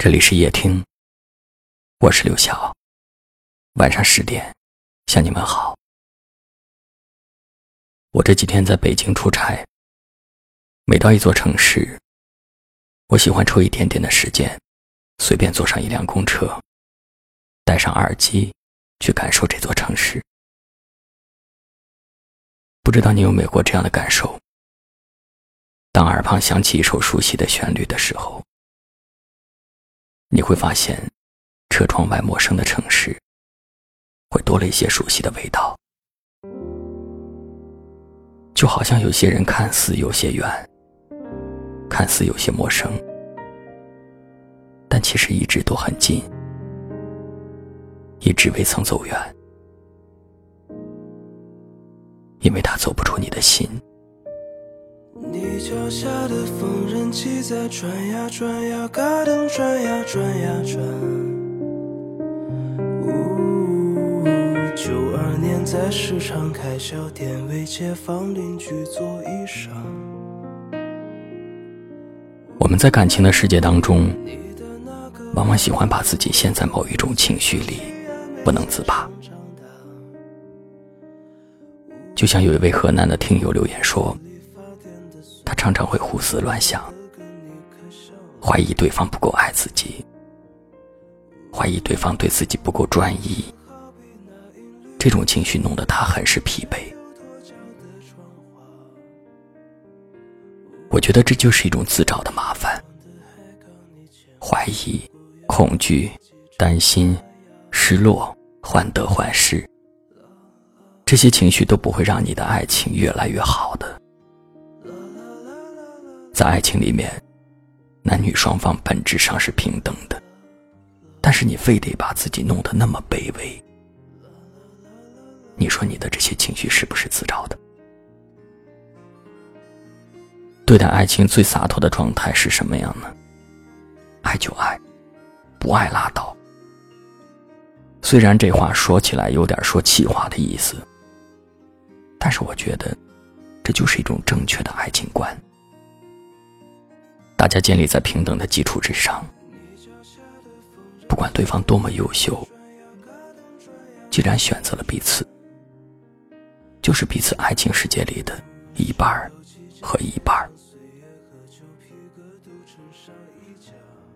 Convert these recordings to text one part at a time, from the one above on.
这里是夜听，我是刘晓。晚上十点，向你们好。我这几天在北京出差，每到一座城市，我喜欢抽一点点的时间，随便坐上一辆公车，戴上耳机，去感受这座城市。不知道你有没有过这样的感受？当耳旁响起一首熟悉的旋律的时候。你会发现，车窗外陌生的城市，会多了一些熟悉的味道。就好像有些人看似有些远，看似有些陌生，但其实一直都很近，一直未曾走远，因为他走不出你的心。脚下的缝纫机在转呀转呀，嘎噔转呀转呀转。呜，九二年在市场开小店，为街坊邻居做衣裳。我们在感情的世界当中，往往喜欢把自己陷在某一种情绪里，不能自拔。就像有一位河南的听友留言说。他常常会胡思乱想，怀疑对方不够爱自己，怀疑对方对自己不够专一。这种情绪弄得他很是疲惫。我觉得这就是一种自找的麻烦。怀疑、恐惧、担心、失落、患得患失，这些情绪都不会让你的爱情越来越好的。在爱情里面，男女双方本质上是平等的，但是你非得把自己弄得那么卑微。你说你的这些情绪是不是自找的？对待爱情最洒脱的状态是什么样呢？爱就爱，不爱拉倒。虽然这话说起来有点说气话的意思，但是我觉得，这就是一种正确的爱情观。大家建立在平等的基础之上，不管对方多么优秀，既然选择了彼此，就是彼此爱情世界里的一半儿和一半儿。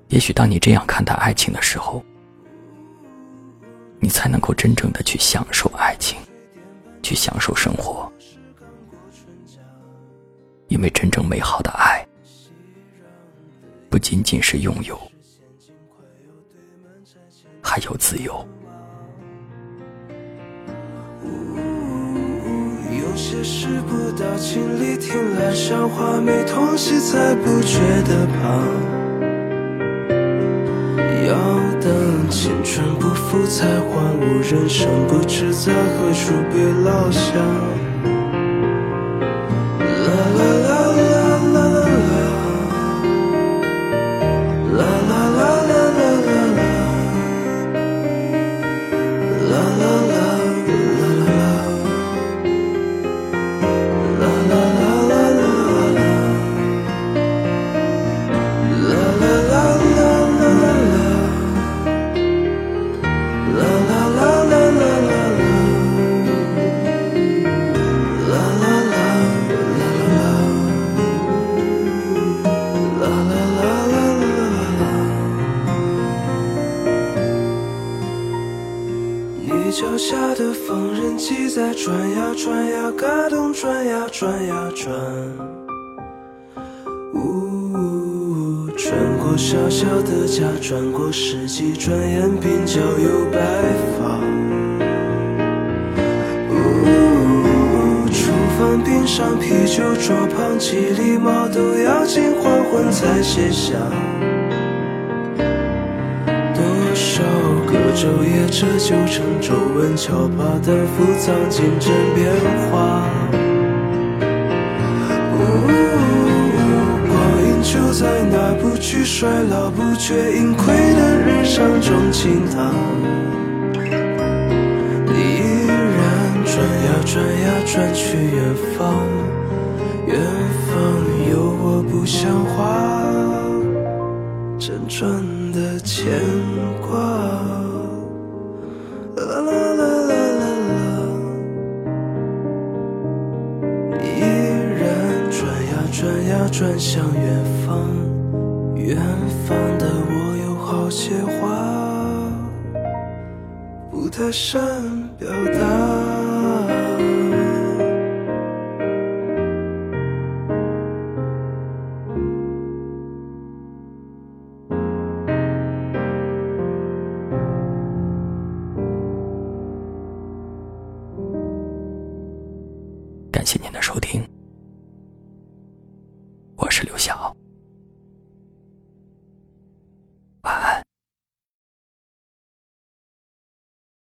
也许当你这样看待爱情的时候，你才能够真正的去享受爱情，去享受生活，因为真正美好的爱。仅仅是拥有，还有自由。有些事不到情理，听来笑话没痛惜，才不觉得胖。要等青春不复，才还悟人生不知在何处被落下。脚下的缝纫机在转呀转呀，嘎咚转呀转呀转。呜，转过小小的家，转过世纪，转眼鬓角有白发。呜，厨房冰上啤酒桌旁，几粒毛豆要进黄昏才卸下。昼夜折旧成皱纹，敲把担负藏进针变化。光阴就在那不惧衰老、不觉盈亏的日常中倾淌。你依然转呀转呀转去远方，远方有我不像话。辗转的牵挂。转呀转向远方，远方的我有好些话，不太善表达。感谢您的收听。